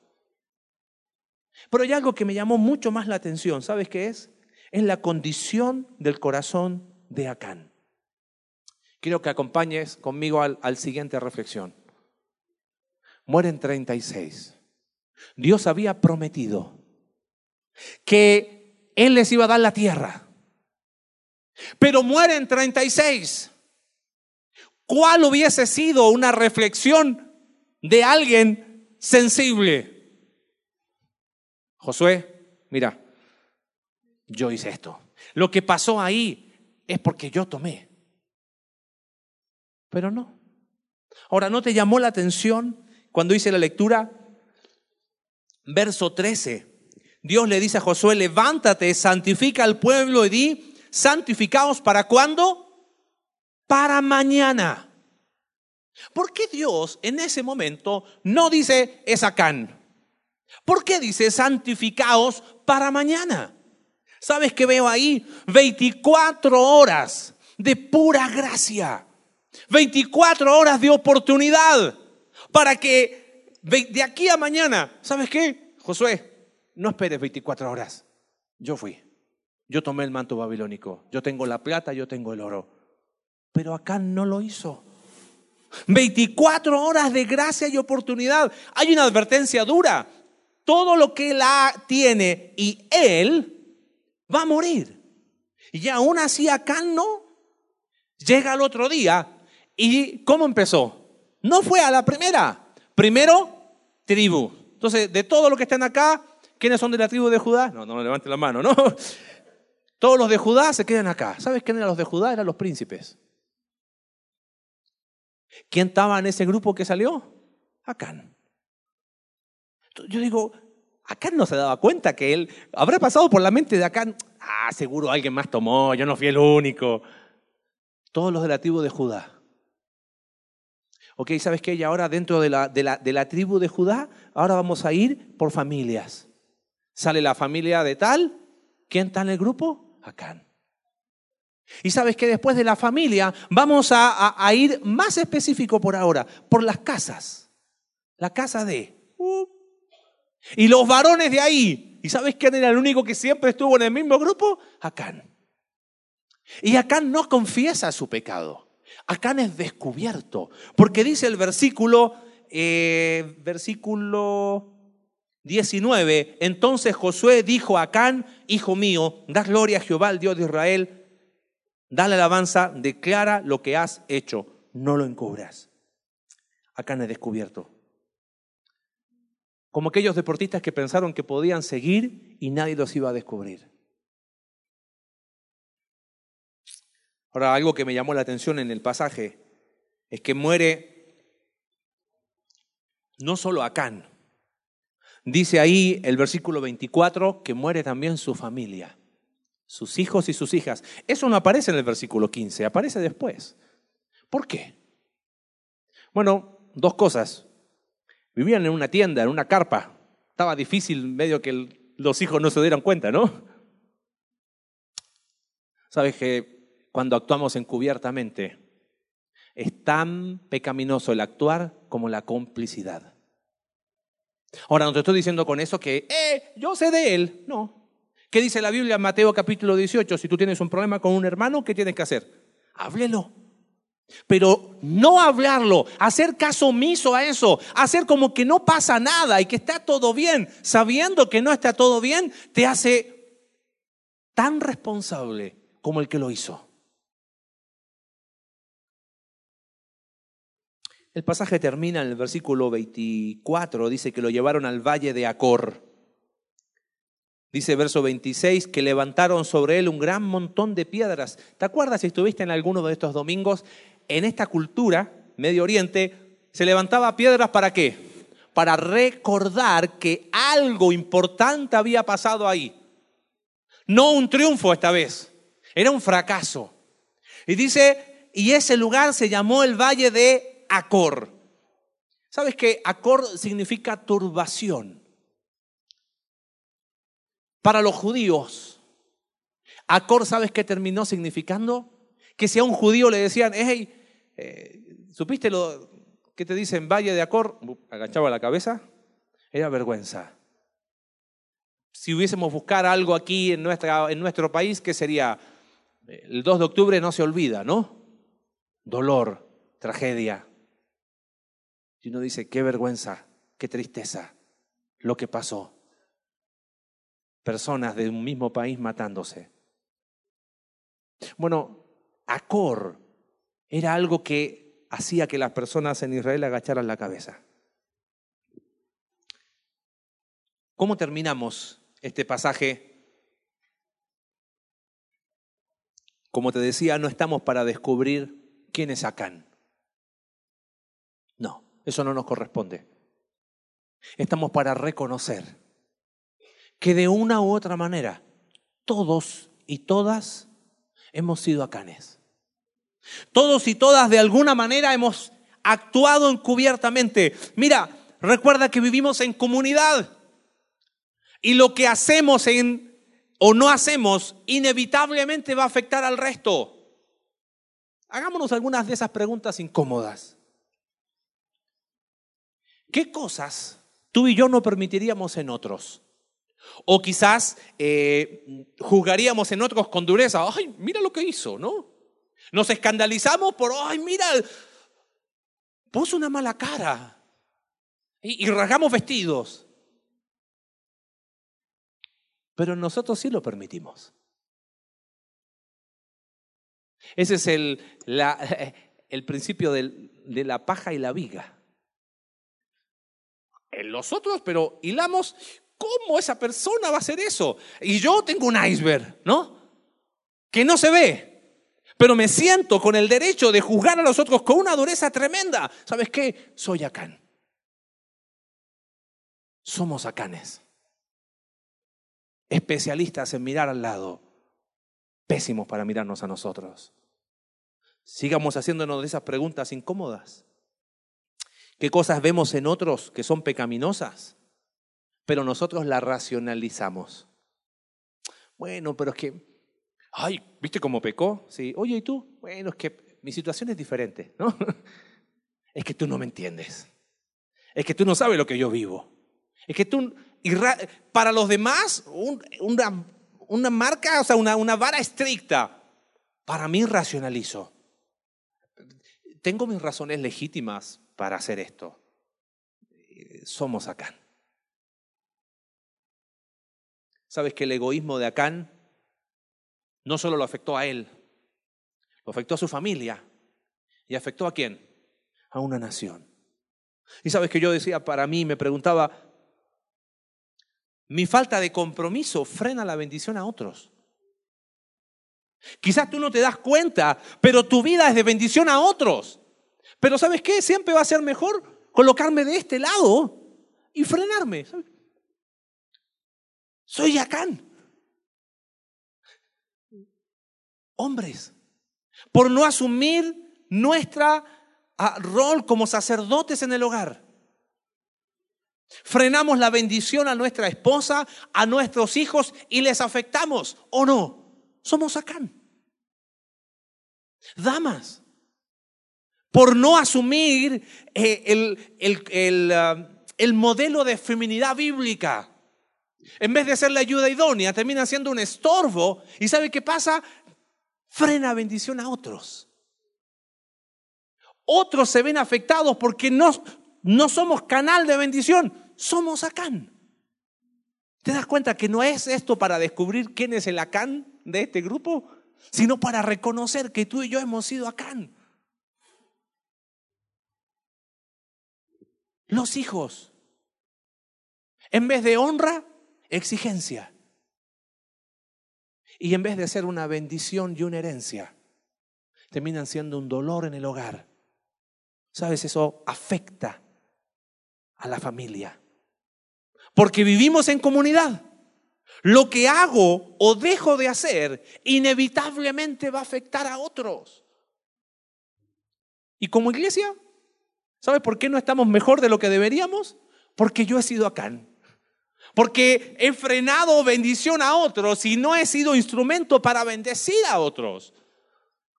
Pero hay algo que me llamó mucho más la atención, ¿sabes qué es? Es la condición del corazón de Acán. Quiero que acompañes conmigo al, siguiente reflexión. Mueren 36. Dios había prometido que Él les iba a dar la tierra. Pero mueren 36. ¿Cuál hubiese sido una reflexión de alguien sensible? Josué, mira, yo hice esto. Lo que pasó ahí es porque yo tomé. Pero no. Ahora, ¿no te llamó la atención cuando hice la lectura? Verso 13. Dios le dice a Josué, levántate, santifica al pueblo y di, santificaos para cuándo? Para mañana. ¿Por qué Dios en ese momento no dice es Acán? ¿Por qué dice santificaos para mañana? ¿Sabes qué veo ahí? 24 horas de pura gracia. 24 horas de oportunidad para que de aquí a mañana, ¿sabes qué? Josué, no esperes 24 horas. Yo fui. Yo tomé el manto babilónico. Yo tengo la plata, yo tengo el oro. Pero acá no lo hizo. 24 horas de gracia y oportunidad. Hay una advertencia dura. Todo lo que él tiene y él va a morir. Y aún así acá no. Llega al otro día y ¿cómo empezó? No fue a la primera. Primero, tribu. Entonces, de todos los que están acá, ¿quiénes son de la tribu de Judá? No, no levanten la mano, ¿no? Todos los de Judá se quedan acá. ¿Sabes quién eran los de Judá? Eran los príncipes. ¿Quién estaba en ese grupo que salió? Acán. Yo digo, Acán no se daba cuenta que él habrá pasado por la mente de Acán, ah, seguro alguien más tomó, yo no fui el único. Todos los de la tribu de Judá. Ok, ¿sabes qué? Y ahora dentro de la, de, la, de la tribu de Judá, ahora vamos a ir por familias. Sale la familia de tal, ¿quién está en el grupo? Acán. Y sabes que después de la familia vamos a, a, ir más específico por ahora, por las casas. La casa de... Uh, y los varones de ahí, ¿y sabes quién era el único que siempre estuvo en el mismo grupo? Acán. Y Acán no confiesa su pecado. Acán es descubierto. Porque dice el versículo, eh, versículo 19, entonces Josué dijo a Acán, hijo mío, da gloria a Jehová, el Dios de Israel, dale alabanza, declara lo que has hecho, no lo encubras. Acán es descubierto como aquellos deportistas que pensaron que podían seguir y nadie los iba a descubrir. Ahora, algo que me llamó la atención en el pasaje es que muere no solo Acán, dice ahí el versículo 24 que muere también su familia, sus hijos y sus hijas. Eso no aparece en el versículo 15, aparece después. ¿Por qué? Bueno, dos cosas. Vivían en una tienda, en una carpa. Estaba difícil medio que los hijos no se dieran cuenta, ¿no? Sabes que cuando actuamos encubiertamente es tan pecaminoso el actuar como la complicidad. Ahora, no te estoy diciendo con eso que, eh, yo sé de él. No. ¿Qué dice la Biblia en Mateo capítulo 18? Si tú tienes un problema con un hermano, ¿qué tienes que hacer? Háblelo. Pero no hablarlo, hacer caso omiso a eso, hacer como que no pasa nada y que está todo bien, sabiendo que no está todo bien, te hace tan responsable como el que lo hizo. El pasaje termina en el versículo 24, dice que lo llevaron al valle de Acor. Dice verso 26 que levantaron sobre él un gran montón de piedras. ¿Te acuerdas si estuviste en alguno de estos domingos? En esta cultura, Medio Oriente, se levantaba piedras para qué? Para recordar que algo importante había pasado ahí. No un triunfo esta vez, era un fracaso. Y dice, y ese lugar se llamó el Valle de Acor. ¿Sabes que Acor significa turbación? Para los judíos, Acor, ¿sabes qué terminó significando? Que si a un judío le decían, hey, eh, ¿supiste lo que te dicen Valle de Acor? Agachaba la cabeza, era vergüenza. Si hubiésemos buscar algo aquí en, nuestra, en nuestro país, ¿qué sería? El 2 de octubre no se olvida, ¿no? Dolor, tragedia. Y uno dice, qué vergüenza, qué tristeza lo que pasó personas de un mismo país matándose. Bueno, Acor era algo que hacía que las personas en Israel agacharan la cabeza. ¿Cómo terminamos este pasaje? Como te decía, no estamos para descubrir quién es Acán. No, eso no nos corresponde. Estamos para reconocer que de una u otra manera todos y todas hemos sido acanes. Todos y todas de alguna manera hemos actuado encubiertamente. Mira, recuerda que vivimos en comunidad y lo que hacemos en o no hacemos inevitablemente va a afectar al resto. Hagámonos algunas de esas preguntas incómodas. ¿Qué cosas tú y yo no permitiríamos en otros? O quizás eh, juzgaríamos en otros con dureza, ay, mira lo que hizo, ¿no? Nos escandalizamos por, ay, mira, puso una mala cara y, rasgamos vestidos. Pero nosotros sí lo permitimos. Ese es el, el principio de la paja y la viga. En los otros, pero hilamos ¿Cómo esa persona va a hacer eso? Y yo tengo un iceberg, ¿no? Que no se ve. Pero me siento con el derecho de juzgar a los otros con una dureza tremenda. ¿Sabes qué? Soy acán. Somos acanes. Especialistas en mirar al lado. Pésimos para mirarnos a nosotros. Sigamos haciéndonos esas preguntas incómodas. ¿Qué cosas vemos en otros que son pecaminosas? pero nosotros la racionalizamos. Bueno, pero es que, ay, ¿viste cómo pecó? Sí, oye, ¿y tú? Bueno, es que mi situación es diferente, ¿no? Es que tú no me entiendes. Es que tú no sabes lo que yo vivo. Es que tú, para los demás, una, una marca, o sea, una, una vara estricta. Para mí racionalizo. Tengo mis razones legítimas para hacer esto. Somos acá. ¿Sabes que el egoísmo de Acán no solo lo afectó a él, lo afectó a su familia y afectó a quién? A una nación. Y sabes que yo decía para mí, me preguntaba, mi falta de compromiso frena la bendición a otros. Quizás tú no te das cuenta, pero tu vida es de bendición a otros. Pero ¿sabes qué? Siempre va a ser mejor colocarme de este lado y frenarme. Soy Acán. Hombres, por no asumir nuestra ah, rol como sacerdotes en el hogar. Frenamos la bendición a nuestra esposa, a nuestros hijos y les afectamos, ¿o no? Somos Acán. Damas, por no asumir eh, el, el, ah, el modelo de feminidad bíblica. En vez de ser la ayuda idónea, termina siendo un estorbo. ¿Y sabe qué pasa? Frena bendición a otros. otros se ven afectados porque no, no somos canal de bendición, somos Acán. ¿Te das cuenta que no es esto para descubrir quién es el Acán de este grupo, sino para reconocer que tú y yo hemos sido Acán? Los hijos, en vez de honra, exigencia. Y en vez de ser una bendición y una herencia, terminan siendo un dolor en el hogar. ¿Sabes? Eso afecta a la familia. Porque vivimos en comunidad. Lo que hago o dejo de hacer inevitablemente va a afectar a otros. Y como iglesia, ¿sabes por qué no estamos mejor de lo que deberíamos? Porque yo he sido acá. Porque he frenado bendición a otros y no he sido instrumento para bendecir a otros.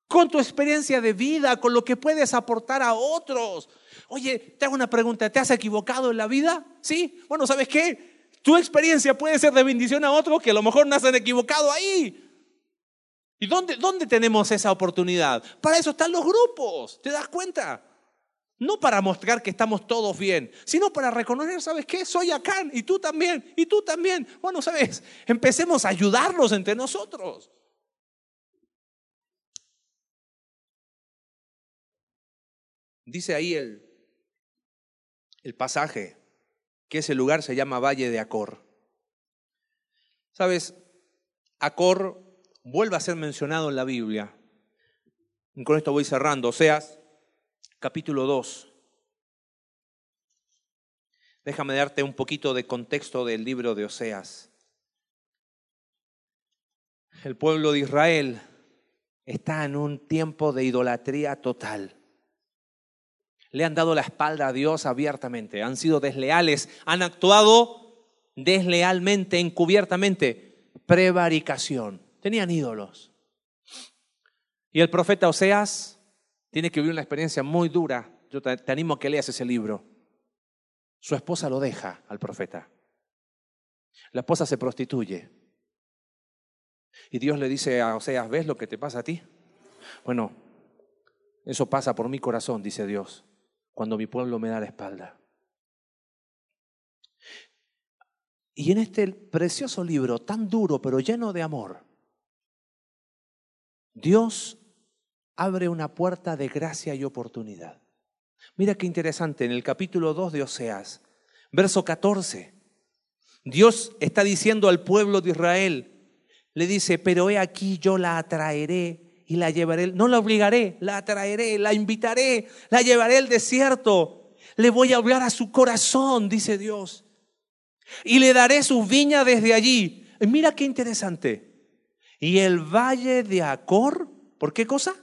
Con tu experiencia de vida, con lo que puedes aportar a otros. Oye, te hago una pregunta, ¿te has equivocado en la vida? Sí. Bueno, ¿sabes qué? Tu experiencia puede ser de bendición a otros que a lo mejor no se equivocado ahí. ¿Y dónde, dónde tenemos esa oportunidad? Para eso están los grupos, ¿te das cuenta? No para mostrar que estamos todos bien, sino para reconocer, ¿sabes qué? Soy acá y tú también, y tú también. Bueno, ¿sabes? Empecemos a ayudarnos entre nosotros. Dice ahí el, el pasaje que ese lugar se llama Valle de Acor. ¿Sabes? Acor vuelve a ser mencionado en la Biblia. Con esto voy cerrando. Oseas capítulo 2. Déjame darte un poquito de contexto del libro de Oseas. El pueblo de Israel está en un tiempo de idolatría total. Le han dado la espalda a Dios abiertamente, han sido desleales, han actuado deslealmente, encubiertamente, prevaricación. Tenían ídolos. Y el profeta Oseas tiene que vivir una experiencia muy dura. Yo te, animo a que leas ese libro. Su esposa lo deja al profeta. La esposa se prostituye. Y Dios le dice a Oseas, ¿ves lo que te pasa a ti? Bueno, eso pasa por mi corazón, dice Dios, cuando mi pueblo me da la espalda. Y en este precioso libro, tan duro pero lleno de amor, Dios abre una puerta de gracia y oportunidad. Mira qué interesante, en el capítulo 2 de Oseas, verso 14, Dios está diciendo al pueblo de Israel, le dice, pero he aquí yo la atraeré y la llevaré, no la obligaré, la atraeré, la invitaré, la llevaré al desierto, le voy a hablar a su corazón, dice Dios, y le daré sus viñas desde allí. mira qué interesante. Y el valle de Acor, ¿por qué cosa?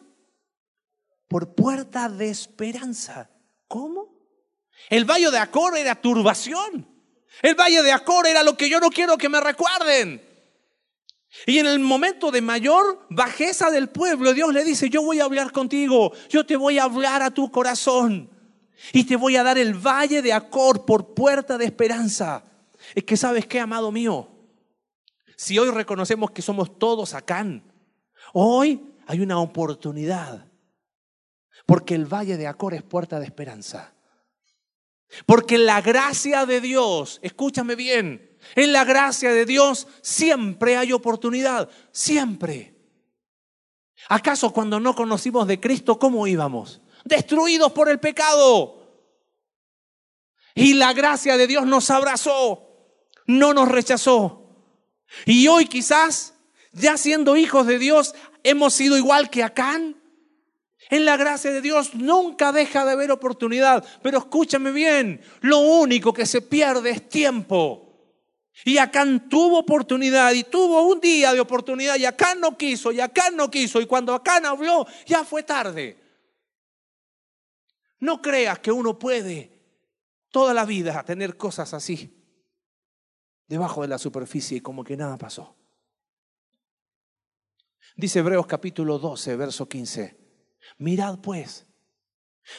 Por puerta de esperanza. ¿Cómo? El valle de Acor era turbación. El valle de Acor era lo que yo no quiero que me recuerden. Y en el momento de mayor bajeza del pueblo, Dios le dice, yo voy a hablar contigo, yo te voy a hablar a tu corazón y te voy a dar el valle de Acor por puerta de esperanza. Es que sabes qué, amado mío, si hoy reconocemos que somos todos acá, hoy hay una oportunidad porque el valle de Acor es puerta de esperanza. Porque la gracia de Dios, escúchame bien, en la gracia de Dios siempre hay oportunidad, siempre. ¿Acaso cuando no conocimos de Cristo, cómo íbamos? Destruidos por el pecado. Y la gracia de Dios nos abrazó, no nos rechazó. Y hoy quizás, ya siendo hijos de Dios, hemos sido igual que Acán. En la gracia de Dios nunca deja de haber oportunidad. Pero escúchame bien, lo único que se pierde es tiempo. Y Acán tuvo oportunidad y tuvo un día de oportunidad y Acán no quiso y Acán no quiso. Y cuando Acán habló, ya fue tarde. No creas que uno puede toda la vida tener cosas así debajo de la superficie y como que nada pasó. Dice Hebreos capítulo 12, verso 15. Mirad pues,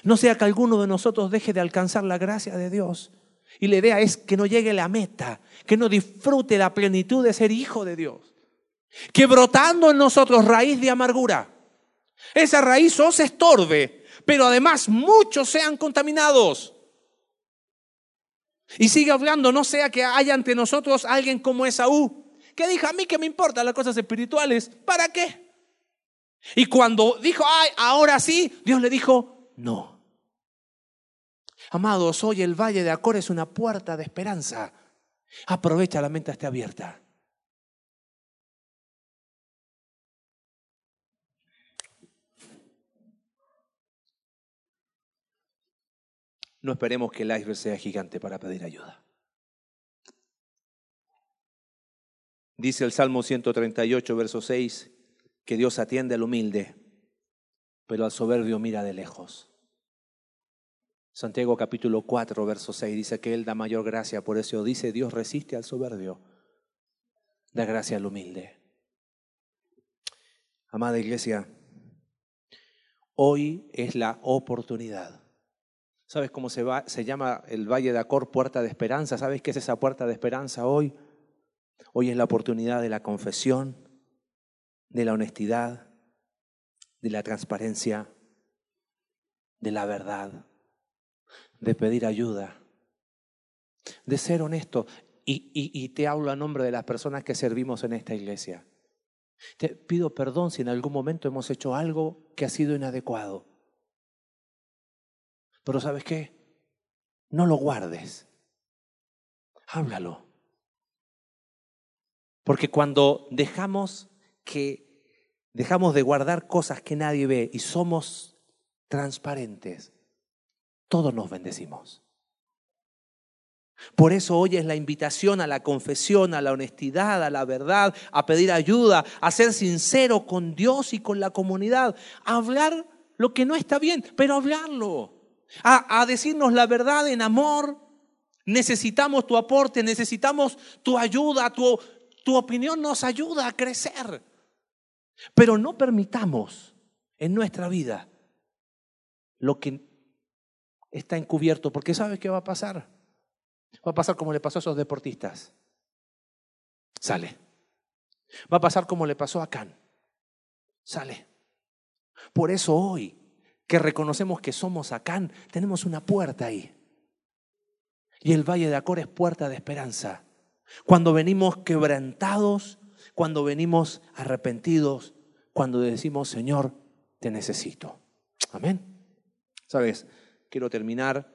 no sea que alguno de nosotros deje de alcanzar la gracia de Dios. Y la idea es que no llegue la meta, que no disfrute la plenitud de ser hijo de Dios. Que brotando en nosotros raíz de amargura, esa raíz os estorbe pero además muchos sean contaminados. Y sigue hablando, no sea que haya ante nosotros alguien como Esaú, que dijo, a mí que me importan las cosas espirituales, ¿para qué? Y cuando dijo, ay, ahora sí, Dios le dijo, no. Amados, hoy el Valle de Acor es una puerta de esperanza. Aprovecha, la mente esté abierta. No esperemos que el iceberg sea gigante para pedir ayuda. Dice el Salmo 138, verso 6, que Dios atiende al humilde, pero al soberbio mira de lejos. Santiago capítulo 4, verso 6 dice que Él da mayor gracia, por eso dice Dios resiste al soberbio, da gracia al humilde. Amada iglesia, hoy es la oportunidad ¿Sabes cómo se, se llama el Valle de Acor puerta de esperanza? ¿Sabes qué es esa puerta de esperanza hoy? Hoy es la oportunidad de la confesión, de la honestidad, de la transparencia, de la verdad, de pedir ayuda, de ser honesto. Y, te hablo a nombre de las personas que servimos en esta iglesia. Te pido perdón si en algún momento hemos hecho algo que ha sido inadecuado. Pero ¿sabes qué? No lo guardes. Háblalo. Porque cuando dejamos que dejamos de guardar cosas que nadie ve y somos transparentes, todos nos bendecimos. Por eso hoy es la invitación a la confesión, a la honestidad, a la verdad, a pedir ayuda, a ser sincero con Dios y con la comunidad, a hablar lo que no está bien, pero hablarlo a, decirnos la verdad en amor. Necesitamos tu aporte, necesitamos tu ayuda, tu, tu opinión nos ayuda a crecer. Pero no permitamos en nuestra vida lo que está encubierto, porque ¿sabes qué va a pasar? Va a pasar como le pasó a esos deportistas. Sale. Va a pasar como le pasó a Can. Sale. Por eso hoy que reconocemos que somos Acán, tenemos una puerta ahí. Y el Valle de Acor es puerta de esperanza. Cuando venimos quebrantados, cuando venimos arrepentidos, cuando decimos, Señor, te necesito. Amén. Sabes, quiero terminar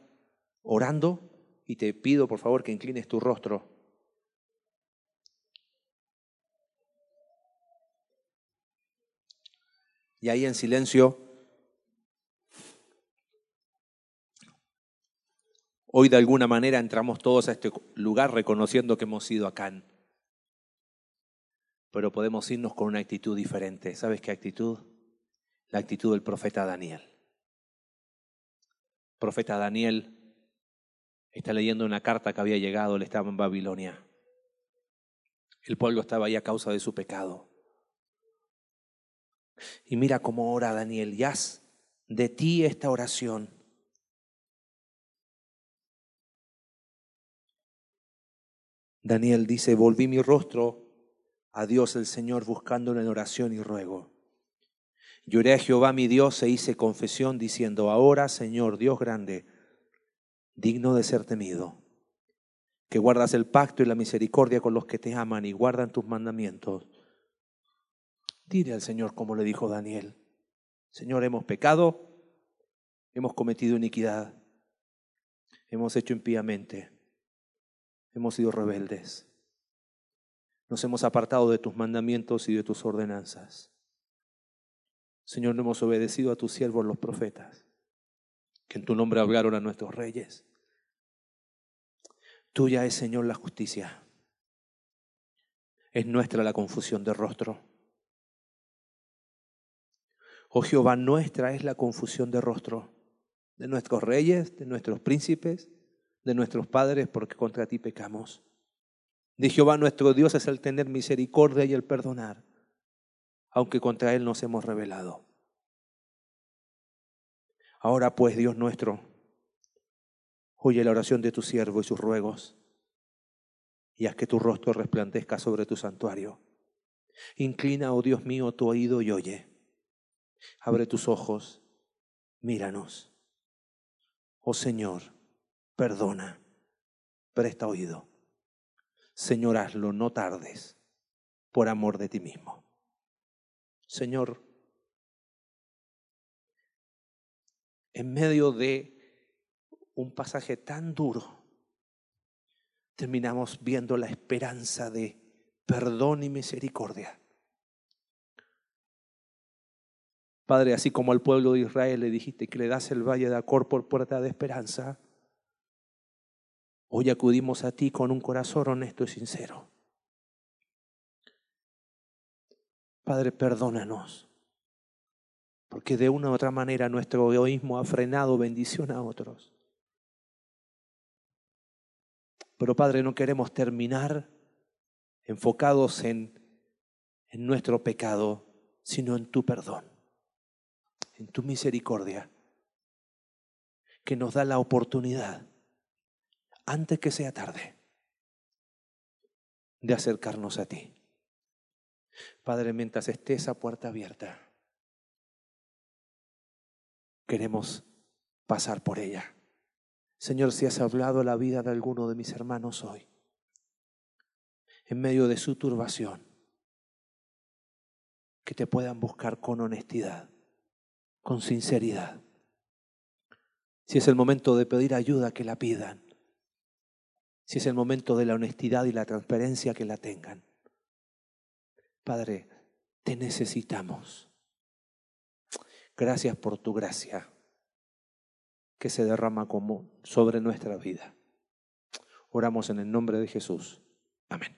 orando y te pido por favor que inclines tu rostro. Y ahí en silencio Hoy de alguna manera entramos todos a este lugar reconociendo que hemos ido a Can. Pero podemos irnos con una actitud diferente. ¿Sabes qué actitud? La actitud del profeta Daniel. El profeta Daniel está leyendo una carta que había llegado, él estaba en Babilonia. El pueblo estaba ahí a causa de su pecado. Y mira cómo ora Daniel, y haz de ti esta oración Daniel dice, volví mi rostro a Dios el Señor buscándolo en oración y ruego. Lloré a Jehová mi Dios e hice confesión diciendo, ahora Señor Dios grande, digno de ser temido, que guardas el pacto y la misericordia con los que te aman y guardan tus mandamientos. Dile al Señor como le dijo Daniel, Señor, hemos pecado, hemos cometido iniquidad, hemos hecho impíamente hemos sido rebeldes. Nos hemos apartado de tus mandamientos y de tus ordenanzas. Señor, no hemos obedecido a tus siervos los profetas, que en tu nombre hablaron a nuestros reyes. Tuya es, Señor, la justicia. Es nuestra la confusión de rostro. Oh Jehová, nuestra es la confusión de rostro de nuestros reyes, de nuestros príncipes, de nuestros padres porque contra ti pecamos. De Jehová nuestro Dios es el tener misericordia y el perdonar, aunque contra Él nos hemos rebelado. Ahora pues, Dios nuestro, oye la oración de tu siervo y sus ruegos, y haz que tu rostro resplandezca sobre tu santuario. Inclina, oh Dios mío, tu oído y oye. Abre tus ojos míranos. Oh Señor, perdona, presta oído. Señor, hazlo, no tardes, por amor de ti mismo. Señor, en medio de un pasaje tan duro, terminamos viendo la esperanza de perdón y misericordia. Padre, así como al pueblo de Israel le dijiste que le das el valle de Acor por puerta de esperanza, hoy acudimos a ti con un corazón honesto y sincero. Padre, perdónanos, porque de una u otra manera nuestro egoísmo ha frenado bendición a otros. Pero Padre, no queremos terminar enfocados en, en nuestro pecado, sino en tu perdón, en tu misericordia, que nos da la oportunidad, antes que sea tarde, de acercarnos a ti. Padre, mientras esté esa puerta abierta, queremos pasar por ella. Señor, si has hablado la vida de alguno de mis hermanos hoy, en medio de su turbación, que te puedan buscar con honestidad, con sinceridad. Si es el momento de pedir ayuda, que la pidan. Si es el momento de la honestidad y la transparencia, que la tengan. Padre, te necesitamos. Gracias por tu gracia que se derrama como sobre nuestra vida. Oramos en el nombre de Jesús. Amén.